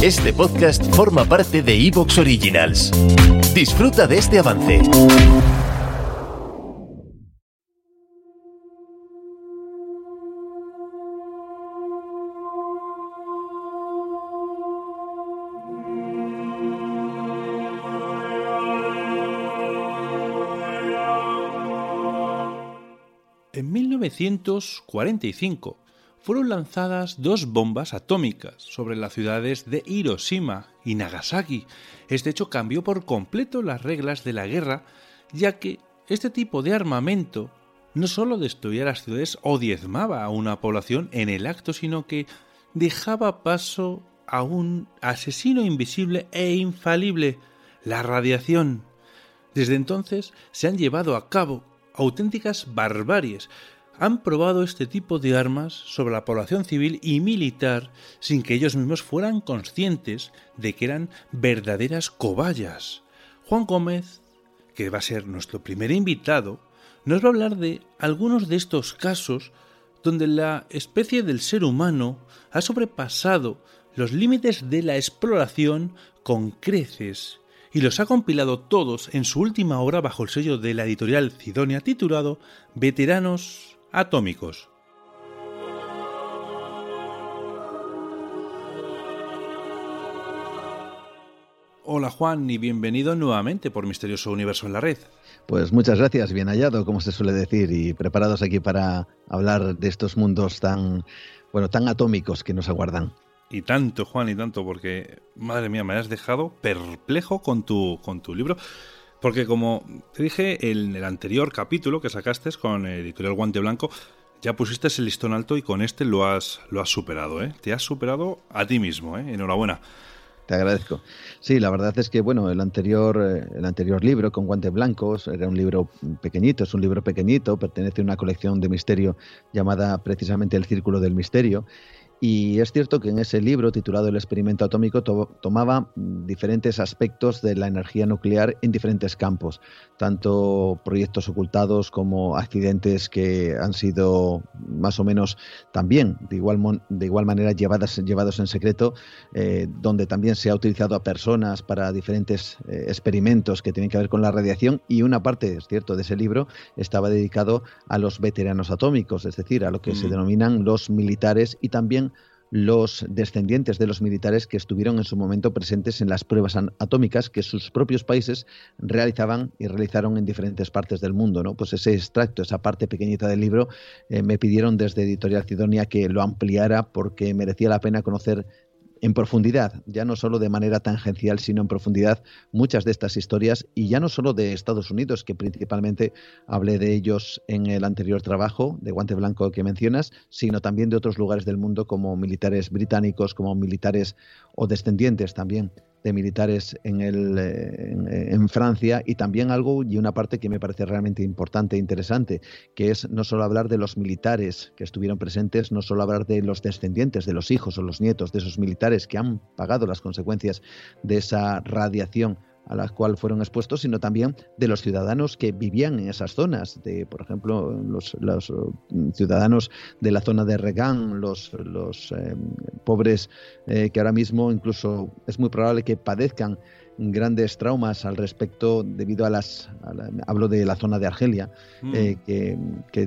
Este podcast forma parte de Evox Originals. Disfruta de este avance. En 1945 fueron lanzadas dos bombas atómicas sobre las ciudades de Hiroshima y Nagasaki. Este hecho cambió por completo las reglas de la guerra, ya que este tipo de armamento no solo destruía las ciudades o diezmaba a una población en el acto, sino que dejaba paso a un asesino invisible e infalible, la radiación. Desde entonces se han llevado a cabo auténticas barbaries. Han probado este tipo de armas sobre la población civil y militar sin que ellos mismos fueran conscientes de que eran verdaderas cobayas. Juan Gómez, que va a ser nuestro primer invitado, nos va a hablar de algunos de estos casos donde la especie del ser humano ha sobrepasado los límites de la exploración con creces y los ha compilado todos en su última obra bajo el sello de la editorial Cidonia titulado Veteranos Atómicos. Hola Juan y bienvenido nuevamente por Misterioso Universo en la Red. Pues muchas gracias, bien hallado, como se suele decir, y preparados aquí para hablar de estos mundos tan, bueno, tan atómicos que nos aguardan. Y tanto, Juan, y tanto, porque, madre mía, me has dejado perplejo con tu, con tu libro. Porque como te dije en el anterior capítulo que sacaste con el editorial Guante Blanco, ya pusiste el listón alto y con este lo has, lo has superado, ¿eh? Te has superado a ti mismo, ¿eh? Enhorabuena. Te agradezco. Sí, la verdad es que bueno, el anterior, eh, el anterior libro con guantes blancos era un libro pequeñito, es un libro pequeñito, pertenece a una colección de misterio llamada precisamente El Círculo del Misterio. Y es cierto que en ese libro titulado El experimento atómico to tomaba diferentes aspectos de la energía nuclear en diferentes campos, tanto proyectos ocultados como accidentes que han sido más o menos también de igual, de igual manera llevadas, llevados en secreto, eh, donde también se ha utilizado a personas para diferentes eh, experimentos que tienen que ver con la radiación y una parte, es cierto, de ese libro estaba dedicado a los veteranos atómicos, es decir, a lo que mm. se denominan los militares y también los descendientes de los militares que estuvieron en su momento presentes en las pruebas atómicas que sus propios países realizaban y realizaron en diferentes partes del mundo. ¿no? Pues ese extracto, esa parte pequeñita del libro, eh, me pidieron desde Editorial Cidonia que lo ampliara porque merecía la pena conocer en profundidad, ya no solo de manera tangencial, sino en profundidad muchas de estas historias y ya no solo de Estados Unidos, que principalmente hablé de ellos en el anterior trabajo de Guante Blanco que mencionas, sino también de otros lugares del mundo como militares británicos, como militares o descendientes también de militares en, el, en, en, Francia y también algo y una parte que me parece realmente importante e interesante, que es no solo hablar de los militares que estuvieron presentes, no solo hablar de los descendientes, de los hijos o los nietos de esos militares que han pagado las consecuencias de esa radiación a la cual fueron expuestos, sino también de los ciudadanos que vivían en esas zonas, de, por ejemplo, los, los ciudadanos de la zona de Regan, los, los eh, pobres eh, que ahora mismo incluso es muy probable que padezcan grandes traumas al respecto debido a las, a la, hablo de la zona de Argelia, mm. eh, que, que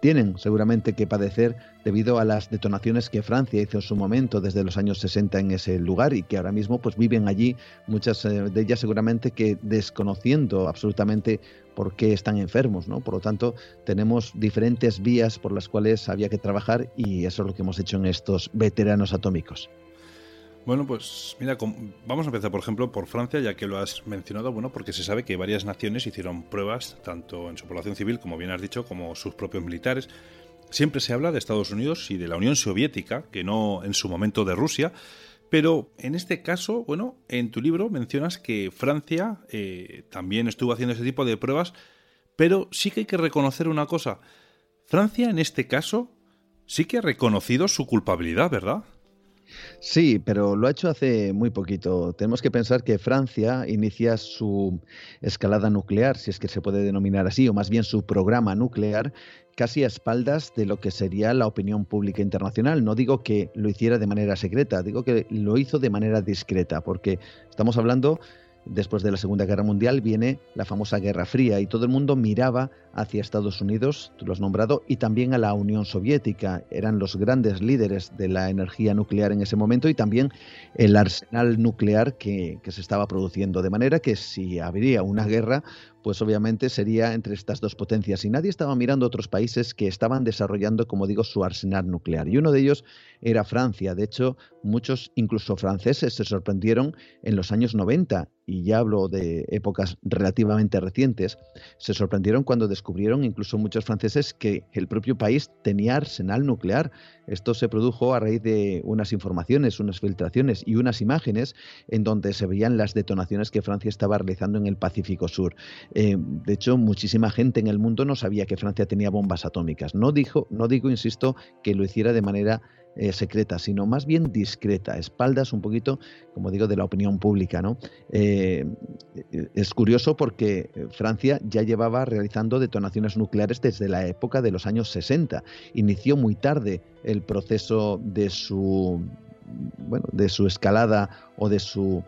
tienen seguramente que padecer debido a las detonaciones que Francia hizo en su momento desde los años 60 en ese lugar y que ahora mismo pues viven allí muchas de ellas seguramente que desconociendo absolutamente por qué están enfermos, ¿no? Por lo tanto, tenemos diferentes vías por las cuales había que trabajar y eso es lo que hemos hecho en estos veteranos atómicos. Bueno, pues mira, vamos a empezar, por ejemplo, por Francia, ya que lo has mencionado, bueno, porque se sabe que varias naciones hicieron pruebas, tanto en su población civil, como bien has dicho, como sus propios militares. Siempre se habla de Estados Unidos y de la Unión Soviética, que no en su momento de Rusia, pero en este caso, bueno, en tu libro mencionas que Francia eh, también estuvo haciendo ese tipo de pruebas, pero sí que hay que reconocer una cosa. Francia en este caso sí que ha reconocido su culpabilidad, ¿verdad? Sí, pero lo ha hecho hace muy poquito. Tenemos que pensar que Francia inicia su escalada nuclear, si es que se puede denominar así, o más bien su programa nuclear, casi a espaldas de lo que sería la opinión pública internacional. No digo que lo hiciera de manera secreta, digo que lo hizo de manera discreta, porque estamos hablando después de la Segunda Guerra Mundial viene la famosa Guerra Fría y todo el mundo miraba hacia Estados Unidos, tú lo has nombrado, y también a la Unión Soviética. Eran los grandes líderes de la energía nuclear en ese momento y también el arsenal nuclear que, se estaba produciendo. De manera que si habría una guerra, pues obviamente sería entre estas dos potencias. Y nadie estaba mirando otros países que estaban desarrollando, como digo, su arsenal nuclear. Y uno de ellos era Francia. De hecho, muchos, incluso franceses, se sorprendieron en los años 90, y ya hablo de épocas relativamente recientes, se sorprendieron cuando descubrieron incluso muchos franceses que el propio país tenía arsenal nuclear. Esto se produjo a raíz de unas informaciones, unas filtraciones y unas imágenes en donde se veían las detonaciones que Francia estaba realizando en el Pacífico Sur. Eh, de hecho, muchísima gente en el mundo no sabía que Francia tenía bombas atómicas. No, dijo, no digo, insisto, que lo hiciera de manera eh, secreta, sino más bien discreta, espaldas un poquito, como digo, de la opinión pública. ¿no? Eh, es curioso porque Francia ya llevaba realizando detonaciones nucleares desde la época de los años 60. Inició muy tarde el proceso de su, bueno, de su escalada o de su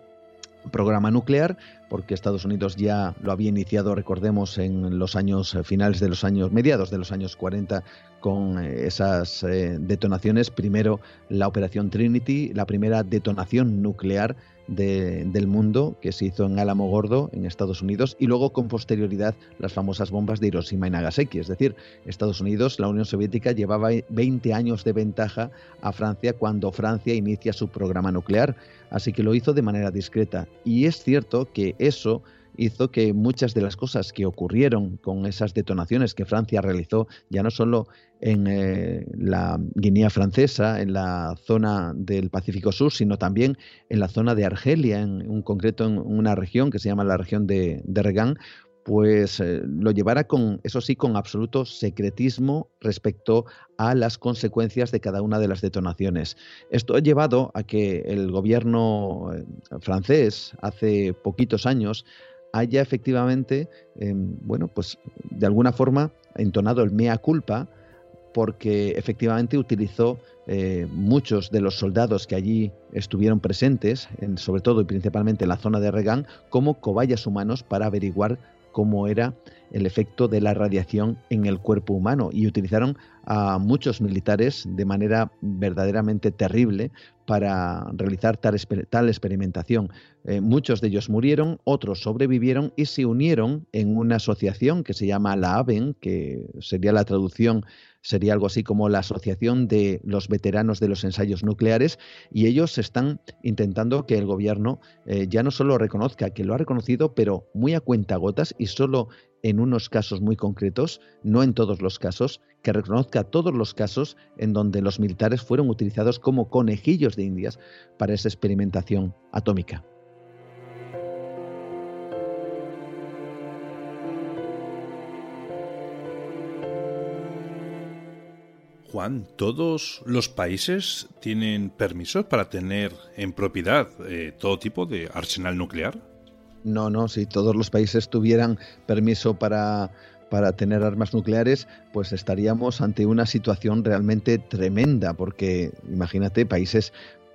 programa nuclear, porque Estados Unidos ya lo había iniciado, recordemos, en los años eh, finales de los años mediados de los años 40 con eh, esas eh, detonaciones. Primero la operación Trinity, la primera detonación nuclear del mundo que se hizo en Álamo Gordo, en Estados Unidos, y luego con posterioridad las famosas bombas de Hiroshima y Nagasaki. Es decir, Estados Unidos, la Unión Soviética, llevaba 20 años de ventaja a Francia cuando Francia inicia su programa nuclear, así que lo hizo de manera discreta. Y es cierto que eso hizo que muchas de las cosas que ocurrieron con esas detonaciones que Francia realizó, ya no solo en eh, la Guinea francesa, en la zona del Pacífico Sur, sino también en la zona de Argelia, en un concreto en una región que se llama la región de, de Regan, pues eh, lo llevara con, eso sí, con absoluto secretismo respecto a las consecuencias de cada una de las detonaciones. Esto ha llevado a que el gobierno eh, francés hace poquitos años haya efectivamente, em, bueno, pues de alguna forma entonado el mea culpa porque efectivamente utilizó eh, muchos de los soldados que allí estuvieron presentes, sobre todo y principalmente en la zona de Regan, como cobayas humanos para averiguar cómo era el efecto de la radiación en el cuerpo humano y utilizaron a muchos militares de manera verdaderamente terrible para realizar tal, experimentación. Eh, muchos de ellos murieron, otros sobrevivieron y se unieron en una asociación que se llama la AVEN, que sería la traducción sería algo así como la Asociación de los Veteranos de los Ensayos Nucleares, y ellos están intentando que el gobierno eh, ya no solo reconozca que lo ha reconocido, pero muy a cuentagotas y solo en unos casos muy concretos, no en todos los casos, que reconozca todos los casos en donde los militares fueron utilizados como conejillos de indias para esa experimentación atómica. Juan, ¿todos los países tienen permisos para tener en propiedad eh, todo tipo de arsenal nuclear? No, no, si todos los países tuvieran permiso para, para tener armas nucleares, pues estaríamos ante una situación realmente tremenda, porque imagínate países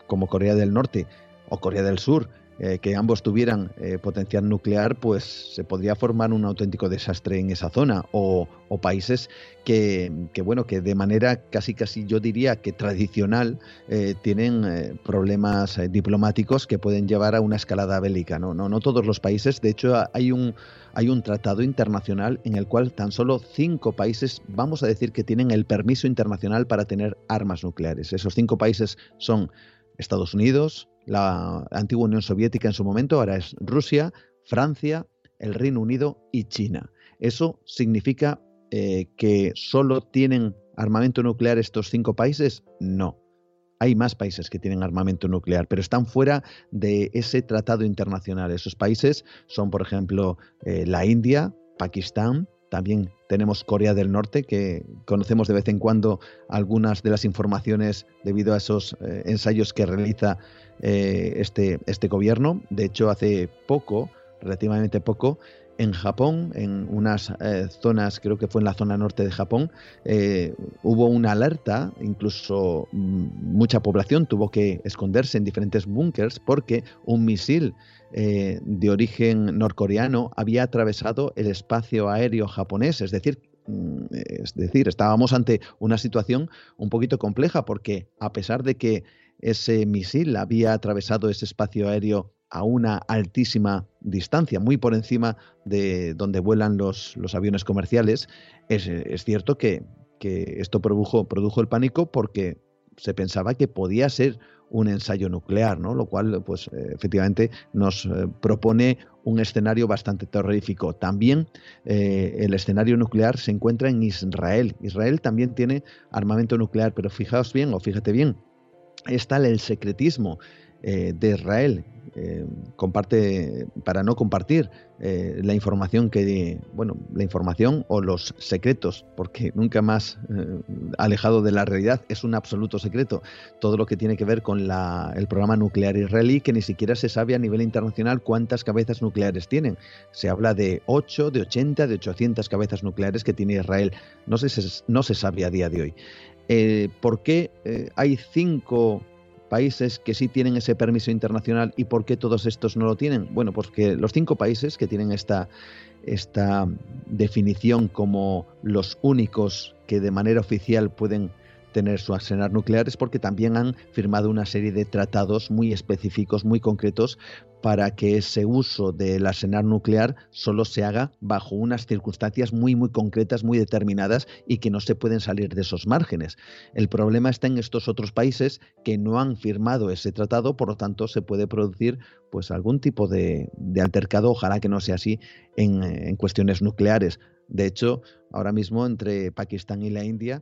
como Corea del Norte o Corea del Sur, eh, que ambos tuvieran eh, potencial nuclear, pues se podría formar un auténtico desastre en esa zona. O, países que, bueno, que de manera casi casi yo diría que tradicional eh, tienen problemas diplomáticos que pueden llevar a una escalada bélica. ¿no? No, no todos los países. De hecho, hay un, hay un tratado internacional en el cual tan solo cinco países, vamos a decir que tienen el permiso internacional para tener armas nucleares. Esos cinco países son Estados Unidos, la antigua Unión Soviética en su momento, ahora es Rusia, Francia, el Reino Unido y China. Eso significa eh, que solo tienen armamento nuclear estos cinco países? No. Hay más países que tienen armamento nuclear, pero están fuera de ese tratado internacional. Esos países son, por ejemplo, eh, la India, Pakistán, también tenemos Corea del Norte, que conocemos de vez en cuando algunas de las informaciones debido a esos eh, ensayos que realiza eh, este, este gobierno. De hecho, hace poco, relativamente poco, en Japón, en unas eh, zonas, creo que fue en la zona norte de Japón, hubo una alerta, incluso mm, mucha población tuvo que esconderse en diferentes búnkers porque un misil eh, de origen norcoreano había atravesado el espacio aéreo japonés, es decir, mm, es decir, estábamos ante una situación un poquito compleja porque a pesar de que ese misil había atravesado ese espacio aéreo a una altísima distancia, muy por encima de donde vuelan los, aviones comerciales, es, cierto que, esto produjo, el pánico porque se pensaba que podía ser un ensayo nuclear, ¿no? Lo cual, pues, efectivamente nos eh, propone un escenario bastante terrorífico. También eh, el escenario nuclear se encuentra en Israel. Israel también tiene armamento nuclear, pero fijaos bien o fíjate bien, está el secretismo de Israel eh, comparte, para no compartir eh, la información que, bueno, la información o los secretos, porque nunca más eh, alejado de la realidad es un absoluto secreto. Todo lo que tiene que ver con la, el programa nuclear israelí, que ni siquiera se sabe a nivel internacional cuántas cabezas nucleares tienen. Se habla de 8, de 80, de 800 cabezas nucleares que tiene Israel. No se, no se sabe a día de hoy. ¿Por qué hay cinco países que sí tienen ese permiso internacional y por qué todos estos no lo tienen? Bueno, porque los cinco países que tienen esta, esta definición como los únicos que de manera oficial pueden tener su arsenal nuclear es porque también han firmado una serie de tratados muy específicos, muy concretos, para que ese uso del arsenal nuclear solo se haga bajo unas circunstancias muy, muy concretas, muy determinadas y que no se pueden salir de esos márgenes. El problema está en estos otros países que no han firmado ese tratado, por lo tanto se puede producir pues algún tipo de, altercado, ojalá que no sea así, en, en cuestiones nucleares. De hecho, ahora mismo entre Pakistán y la India